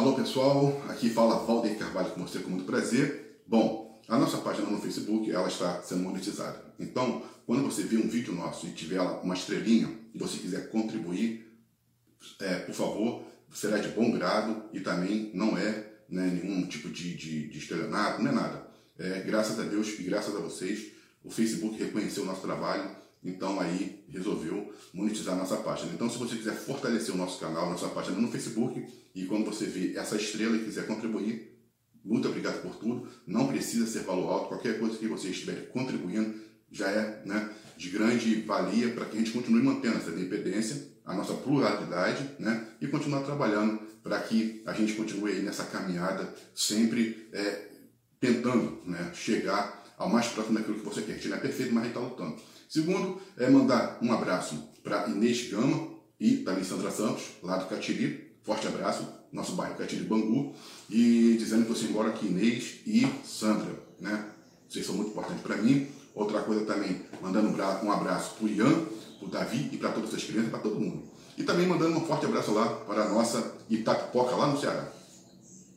Alô pessoal, aqui fala Valdir Carvalho com você com muito prazer. Bom, a nossa página no Facebook ela está sendo monetizada. Então, quando você vir um vídeo nosso e tiver uma estrelinha e você quiser contribuir, é, por favor, será de bom grado e também não é né, nenhum tipo de, de, de estelionato, não é nada. É, graças a Deus e graças a vocês, o Facebook reconheceu o nosso trabalho então aí resolveu monetizar nossa página. Então se você quiser fortalecer o nosso canal, nossa página no Facebook, e quando você ver essa estrela e quiser contribuir, muito obrigado por tudo. Não precisa ser valor alto, qualquer coisa que você estiver contribuindo já é né, de grande valia para que a gente continue mantendo essa independência, a nossa pluralidade né, e continuar trabalhando para que a gente continue aí nessa caminhada sempre é, tentando né, chegar ao mais próximo daquilo que você quer. Gente não é perfeito, mas a gente está lutando. Segundo, é mandar um abraço para Inês Gama e também Sandra Santos, lá do Catiri. Forte abraço, nosso bairro Catiri Bangu. E dizendo que você embora aqui, Inês e Sandra, né? Vocês são muito importantes para mim. Outra coisa também, mandando um abraço para o Ian, para o Davi e para todas as crianças, para todo mundo. E também mandando um forte abraço lá para a nossa Itapipoca, lá no Ceará.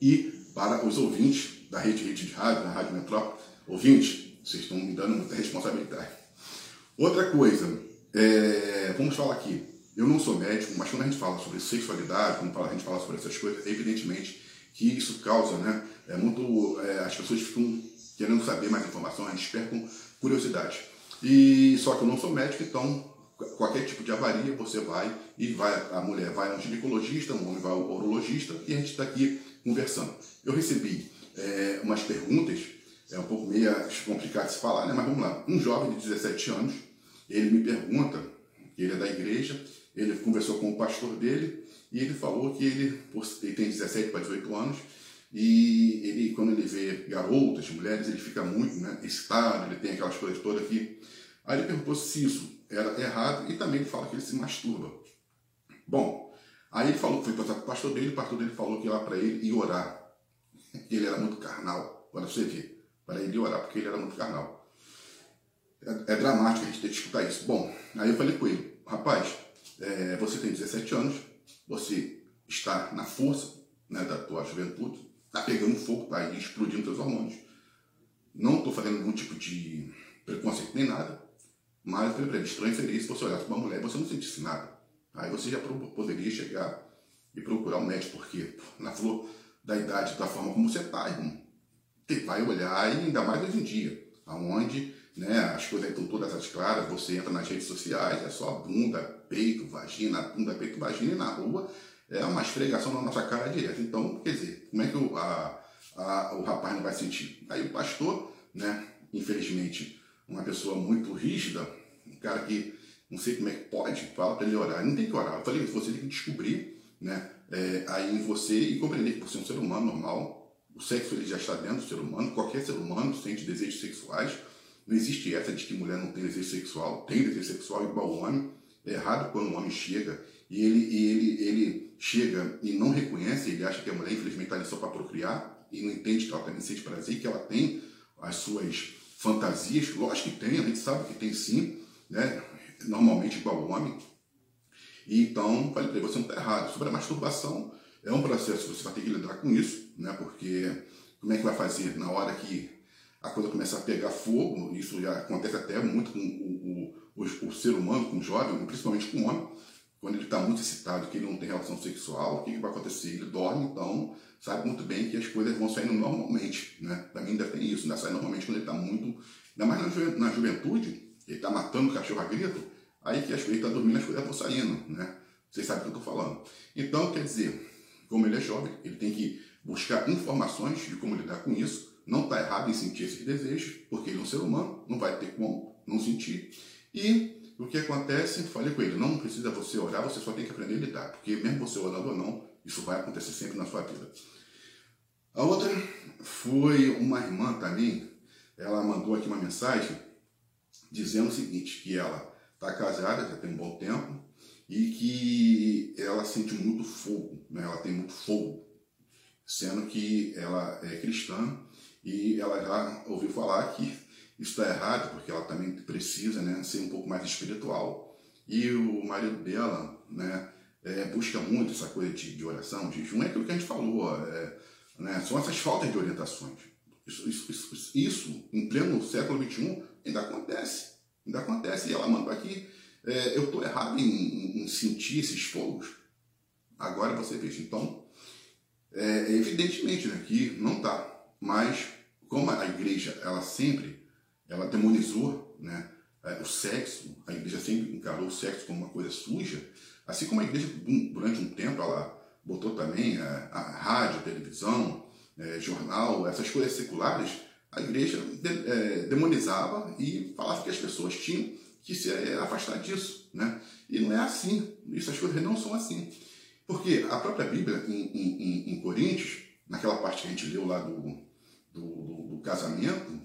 E para os ouvintes da Rede Rede de Rádio, da Rádio Metrópole, Ouvintes, vocês estão me dando muita responsabilidade. Outra coisa, é, vamos falar aqui. Eu não sou médico, mas quando a gente fala sobre sexualidade, quando a gente fala sobre essas coisas, evidentemente que isso causa, né? É muito, é, as pessoas ficam querendo saber mais informações, despertam curiosidade. E só que eu não sou médico, então qualquer tipo de avaria você vai e vai a mulher vai a um ginecologista, um homem vai ao urologista e a gente está aqui conversando. Eu recebi é, umas perguntas é um pouco meio complicado de se falar, né? mas vamos lá. Um jovem de 17 anos, ele me pergunta, ele é da igreja, ele conversou com o pastor dele e ele falou que ele, ele tem 17 para 18 anos e ele, quando ele vê garotas, mulheres, ele fica muito né, excitado, ele tem aquelas coisas todas aqui. Aí ele perguntou se isso era errado e também ele fala que ele se masturba. Bom, aí ele falou que foi para o pastor dele, o pastor dele falou que ia lá para ele e orar. Ele era muito carnal, para você ver para ele orar, porque ele era muito carnal. É, é, dramático a gente ter que escutar isso. Bom, aí eu falei com ele, rapaz, é, você tem 17 anos, você está na força né, da tua juventude, está pegando fogo, está explodindo seus hormônios. Não estou fazendo nenhum tipo de preconceito nem nada, mas eu falei para ele, estranho seria se você olhasse para uma mulher e você não sentisse nada. Aí você já poderia chegar e procurar um médico, porque na flor da idade, da forma como você está, irmão, vai olhar, e ainda mais hoje em dia, onde né, as coisas estão todas as claras, você entra nas redes sociais, é só bunda, peito, vagina, bunda, peito, vagina, e na rua é uma esfregação na nossa cara direto. Então, quer dizer, como é que o, a, a, o rapaz não vai sentir? Aí o pastor, né, infelizmente, uma pessoa muito rígida, um cara que não sei como é que pode, fala para ele orar. Não tem que orar. Eu falei, você tem que descobrir né, é, aí em você e compreender que você é um ser humano normal, o sexo ele já está dentro do ser humano, qualquer ser humano sente desejos sexuais. Não existe essa de que mulher não tem desejo sexual, tem desejo sexual igual ao homem. É errado quando o homem chega e ele, e ele, ele chega e não reconhece, ele acha que a mulher infelizmente está ali só para procriar e não entende que ela também sente prazer, que ela tem as suas fantasias. Lógico que tem, a gente sabe que tem sim, né? normalmente igual ao homem. E então, falei para ele, você não está errado. Sobre a masturbação, é um processo, você vai ter que lidar com isso, né? Porque como é que vai fazer na hora que a coisa começar a pegar fogo? Isso já acontece até muito com o, o, o, o ser humano, com o jovem, principalmente com o homem. Quando ele está muito excitado, que ele não tem relação sexual, o que, que vai acontecer? Ele dorme, então sabe muito bem que as coisas vão saindo normalmente, né? Mim ainda tem isso, né? Sai normalmente quando ele está muito, ainda mais na, ju na juventude, ele está matando o cachorro a grito, aí que as coisas está dormindo, as coisas vão saindo, né? Vocês sabem o que eu estou falando. Então, quer dizer, como ele é jovem, ele tem que buscar informações de como lidar com isso. Não está errado em sentir esses desejos, porque ele é um ser humano, não vai ter como não sentir. E o que acontece, falei com ele, não precisa você orar, você só tem que aprender a lidar, porque mesmo você orando ou não, isso vai acontecer sempre na sua vida. A outra foi uma irmã também, ela mandou aqui uma mensagem dizendo o seguinte, que ela está casada, já tem um bom tempo, e que ela sente muito fogo, né? ela tem muito fogo, sendo que ela é cristã e ela já ouviu falar que isso está errado, porque ela também precisa né, ser um pouco mais espiritual. E o marido dela, né, é, busca muito essa coisa de, de oração, de jejum, é aquilo que a gente falou, é, né? são essas faltas de orientações. Isso, isso, isso, isso, em pleno século XXI, ainda acontece. Ainda acontece. E ela manda aqui, é, eu estou errado em, em, sentir esses fogos? Agora você veja. Então, é, evidentemente né, que não está. Mas, como a igreja, ela sempre, ela demonizou né, é, o sexo, a igreja sempre encarou o sexo como uma coisa suja, assim como a igreja, durante um tempo, ela botou também a, a rádio, a televisão, é, jornal, essas coisas seculares, a igreja de, é, demonizava e falava que as pessoas tinham que se afastar disso. Né? E não é assim. Essas coisas não são assim. Porque a própria Bíblia, em, em, em Coríntios, naquela parte que a gente leu lá do, do, do, do casamento,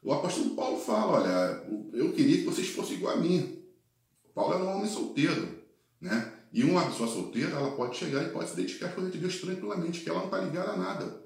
o apóstolo Paulo fala, olha, eu queria que vocês fossem igual a mim. Paulo era um homem solteiro, né? E uma pessoa solteira, ela pode chegar e pode se dedicar às coisas de Deus tranquilamente, que ela não está ligada a nada.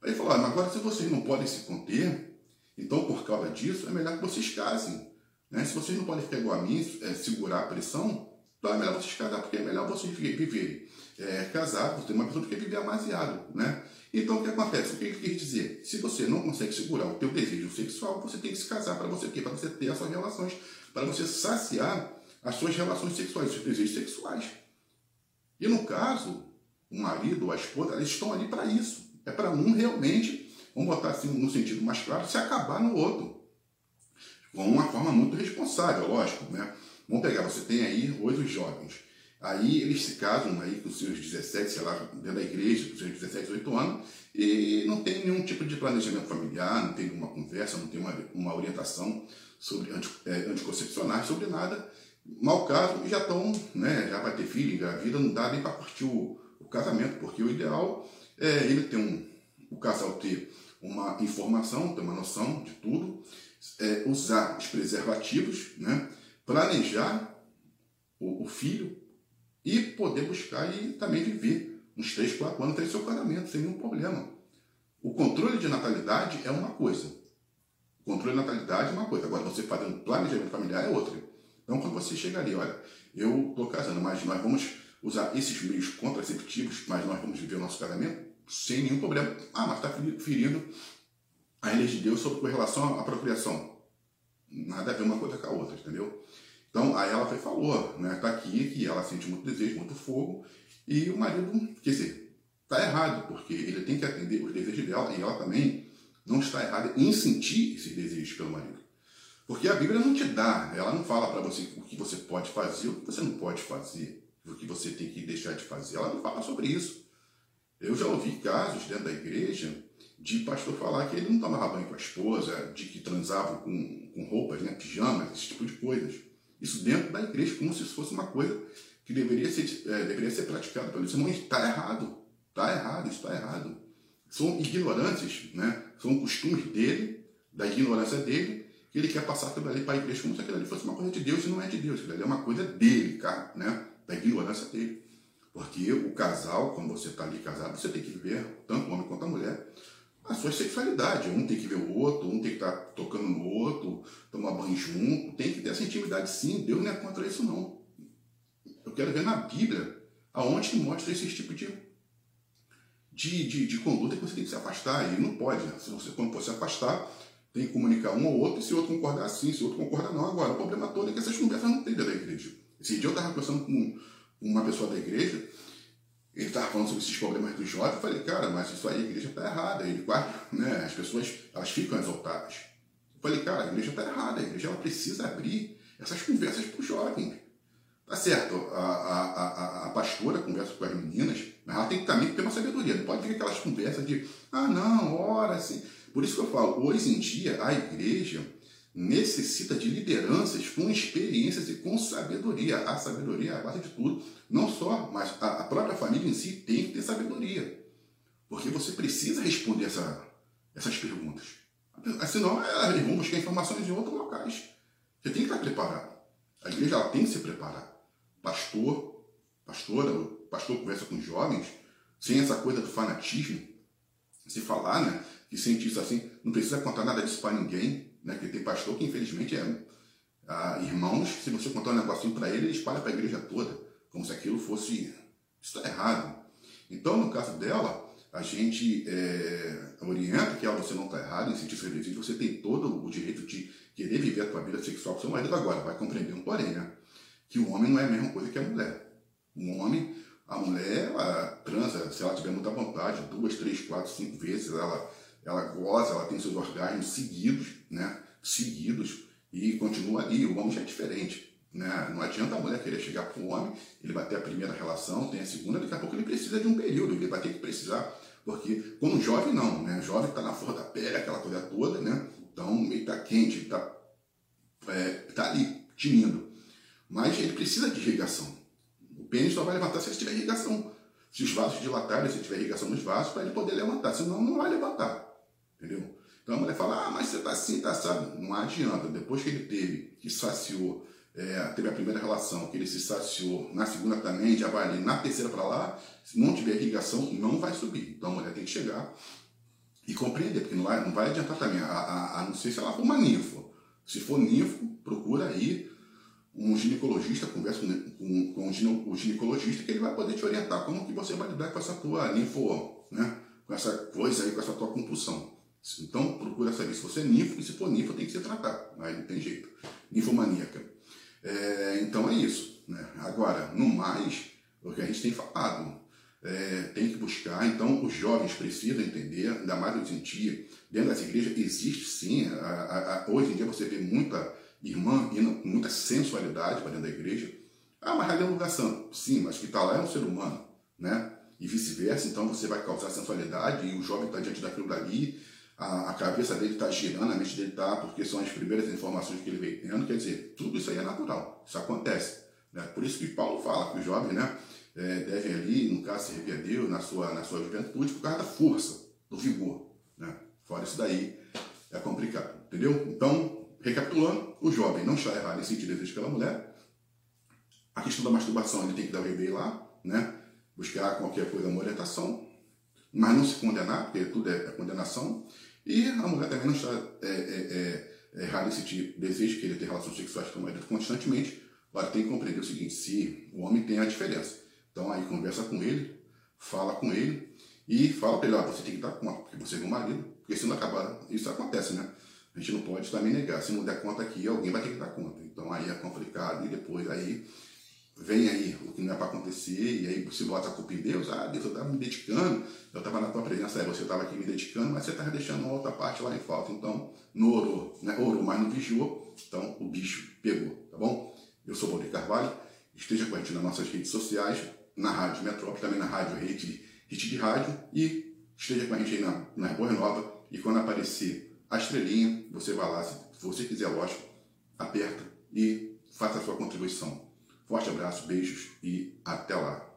Aí ele falou, ah, mas agora se vocês não podem se conter, então por causa disso é melhor que vocês casem. Né? Se vocês não podem ficar igual a mim, é, segurar a pressão, então é melhor vocês casar, porque é melhor vocês viverem é, casados, ter uma pessoa que viver amasiado. Né? Então o que acontece? O que ele quer dizer? Se você não consegue segurar o teu desejo sexual, você tem que se casar para você quê? Para você ter as suas relações, para você saciar as suas relações sexuais, os seus desejos sexuais. E no caso, o marido ou a esposa, eles estão ali para isso. É para um realmente, vamos botar assim no sentido mais claro, se acabar no outro. Com uma forma muito responsável, lógico. Né? Vamos pegar, você tem aí hoje os jovens Aí eles se casam aí com seus 17, sei lá, dentro da igreja, com seus 17, 18 anos, e não tem nenhum tipo de planejamento familiar, não tem uma conversa, não tem uma, uma orientação sobre é, anticoncepcionais, sobre nada. Mal caso, já estão, né, já vai ter filho, engravida, não dá nem para curtir o, o, casamento, porque o ideal é ele ter um, o casal ter uma informação, ter uma noção de tudo, é, usar os preservativos, né, planejar o, o filho e poder buscar e também viver uns 3, 4 anos, ter seu casamento, sem nenhum problema. O controle de natalidade é uma coisa. O controle de natalidade é uma coisa. Agora, você fazer um planejamento familiar é outra. Então, quando você chega ali, olha, eu estou casando, mas nós vamos usar esses meios contraceptivos, mas nós vamos viver o nosso casamento sem nenhum problema. Ah, mas está ferindo a lei de Deus sobre com relação à procriação. Nada a ver uma coisa com a outra, entendeu? Então, aí ela foi, falou, né, tá aqui, que ela sente muito desejo, muito fogo, e o marido, quer dizer, tá errado, porque ele tem que atender os desejos dela, e ela também não está errada em sentir esses desejos pelo marido. Porque a Bíblia não te dá, ela não fala para você o que você pode fazer, o que você não pode fazer, o que você tem que deixar de fazer. Ela não fala sobre isso. Eu já ouvi casos dentro da igreja de pastor falar que ele não tomava banho com a esposa, de que transava com, com roupas, né, pijamas, esse tipo de coisas. Isso dentro da igreja, como se fosse uma coisa que deveria ser, é, deveria ser praticada pelos irmãos. Está errado. Está errado, isso está errado. São ignorantes, né? são costumes dele, da ignorância dele, que ele quer passar aquilo ali para a igreja como se aquilo ali fosse uma coisa de Deus e não é de Deus. Aquilo ali é uma coisa dele, cara, né? da ignorância dele. Porque o casal, quando você está ali casado, você tem que viver, tanto o homem quanto a mulher, a sua sexualidade. Um tem que ver o outro, um tem que estar tá tocando no outro, tomar banho junto, tem que ter essa intimidade sim. Deus não é contra isso, não. Eu quero ver na Bíblia aonde que mostra esse tipo de, de, de, de conduta que você tem que se afastar. E não pode. Né? Se você, quando for se afastar, tem que comunicar um ao outro, e se o outro concordar sim, se o outro concordar não. Agora, o problema todo é que essas conversas não tem da igreja. Esse dia eu estava conversando com uma pessoa da igreja, ele estava falando sobre esses problemas do jovem, eu falei, cara, mas isso aí a igreja está errada. Ele quase, né, as pessoas elas ficam exaltadas. Eu falei, cara, a igreja está errada, a igreja ela precisa abrir essas conversas para o jovem. Tá certo, a, a, a, a, pastora conversa com as meninas, mas ela tem que também ter uma sabedoria. Não pode vir aquelas conversas de, ah, não, ora, assim. Por isso que eu falo, hoje em dia a igreja necessita de lideranças com experiências e com sabedoria. A sabedoria é a base de tudo. Não só, mas a, própria família em si tem que ter sabedoria. Porque você precisa responder essa, essas perguntas. Senão, eles vão buscar informações em outros locais. Você tem que estar preparado. A igreja ela tem que se preparar. Pastor, pastora, o pastor conversa com jovens, sem essa coisa do fanatismo. Se falar, né, que isso assim, não precisa contar nada disso para ninguém né? Que tem pastor que infelizmente é ah, irmãos, se você contar um negocinho para ele, ele espalha para a igreja toda. como se aquilo fosse. Isso está errado. Então, no caso dela, a gente é, orienta que ah, você não está errado em sentir desejo, você tem todo o direito de querer viver a sua vida sexual com seu marido agora. Vai compreender um porém, né? Que o homem não é a mesma coisa que a mulher. Um homem, a mulher, ela transa, se ela tiver muita vontade, duas, três, quatro, cinco vezes, ela, ela goza, ela tem seus orgasmos seguidos, né? Seguidos, e continua ali. O homem já é diferente. Né? Não adianta a mulher querer chegar para o homem, ele vai ter a primeira relação, tem a segunda, daqui a pouco ele precisa de um período, ele vai ter que precisar, porque quando jovem não, né? Jovem está na flor da pele, aquela coisa toda, né? Então ele está quente, ele está é, tá ali, tinindo. Mas ele precisa de irrigação. O pênis só vai levantar se ele tiver irrigação. Se os vasos dilatarem, se tiver irrigação nos vasos, para ele poder levantar. Senão não vai levantar. Entendeu? Então a mulher fala, ah, mas você está assim, está assado. Não adianta. Depois que ele teve, que saciou é, teve a primeira relação, que ele se saciou, na segunda também, já vai ali, na terceira para lá, se não tiver irrigação, não vai subir. Então a mulher tem que chegar e compreender, porque não vai, não vai adiantar também, a, a, a não ser se ela for uma ninfa. Se for ninfo, procura aí um ginecologista, conversa com, com, com o ginecologista, que ele vai poder te orientar como que você vai lidar com essa tua ninfo, né? com essa coisa aí, com essa tua compulsão. Então procura saber se você é ninfo, e se for ninfo tem que ser tratado, aí não tem jeito. Ninfomaníaca. É, então é isso. Né? Agora, no mais, o que a gente tem falado, é, tem que buscar, então os jovens precisam entender, ainda mais eu sentir, dentro dessa igreja existe sim, a, a, a, hoje em dia você vê muita irmã com muita sensualidade para dentro da igreja. Ah, mas ali é um lugar santo. Sim, mas que está lá é um ser humano, né? E vice-versa, então você vai causar sensualidade e o jovem está diante daquilo dali a, a cabeça dele está girando, a mente dele está, porque são as primeiras informações que ele vem tendo, quer dizer, tudo isso aí é natural, isso acontece. Né? Por isso que Paulo fala que o jovem né, é, deve ali, no caso, servir a Deus na sua, na sua juventude por causa da força, do vigor. Né? Fora isso daí, é complicado, entendeu? Então, recapitulando, o jovem não está errado em sentir desejo pela mulher, a questão da masturbação ele tem que dar o bebê lá, né? buscar qualquer coisa, uma orientação, mas não se condenar, porque tudo é, é condenação, e a mulher também não está é, é, é, errada em sentir desejo de querer ter relações sexuais com o marido constantemente. Agora tem que compreender o seguinte: se o homem tem a diferença. Então aí conversa com ele, fala com ele e fala para ele: ah, você tem que estar com porque você é meu marido, porque se não acabar, isso acontece, né? A gente não pode também negar. Se não der conta aqui, alguém vai ter que dar conta. Então aí é complicado e depois aí vem aí o que não é para acontecer, e aí você bota a culpa em Deus, ah, Deus, eu estava me dedicando, eu estava na tua presença, aí você estava aqui me dedicando, mas você estava deixando uma outra parte lá em falta, então não orou, né? orou, mas não vigiou, então o bicho pegou, tá bom? Eu sou o Valdir Carvalho, esteja com a gente nas nossas redes sociais, na Rádio Metrópole, também na Rádio Rede, Rede de Rádio, e esteja com a gente aí na, na Boa Nova, e quando aparecer a estrelinha, você vai lá, se você quiser, lógico, aperta e faça a sua contribuição. Forte abraço, beijos e até lá.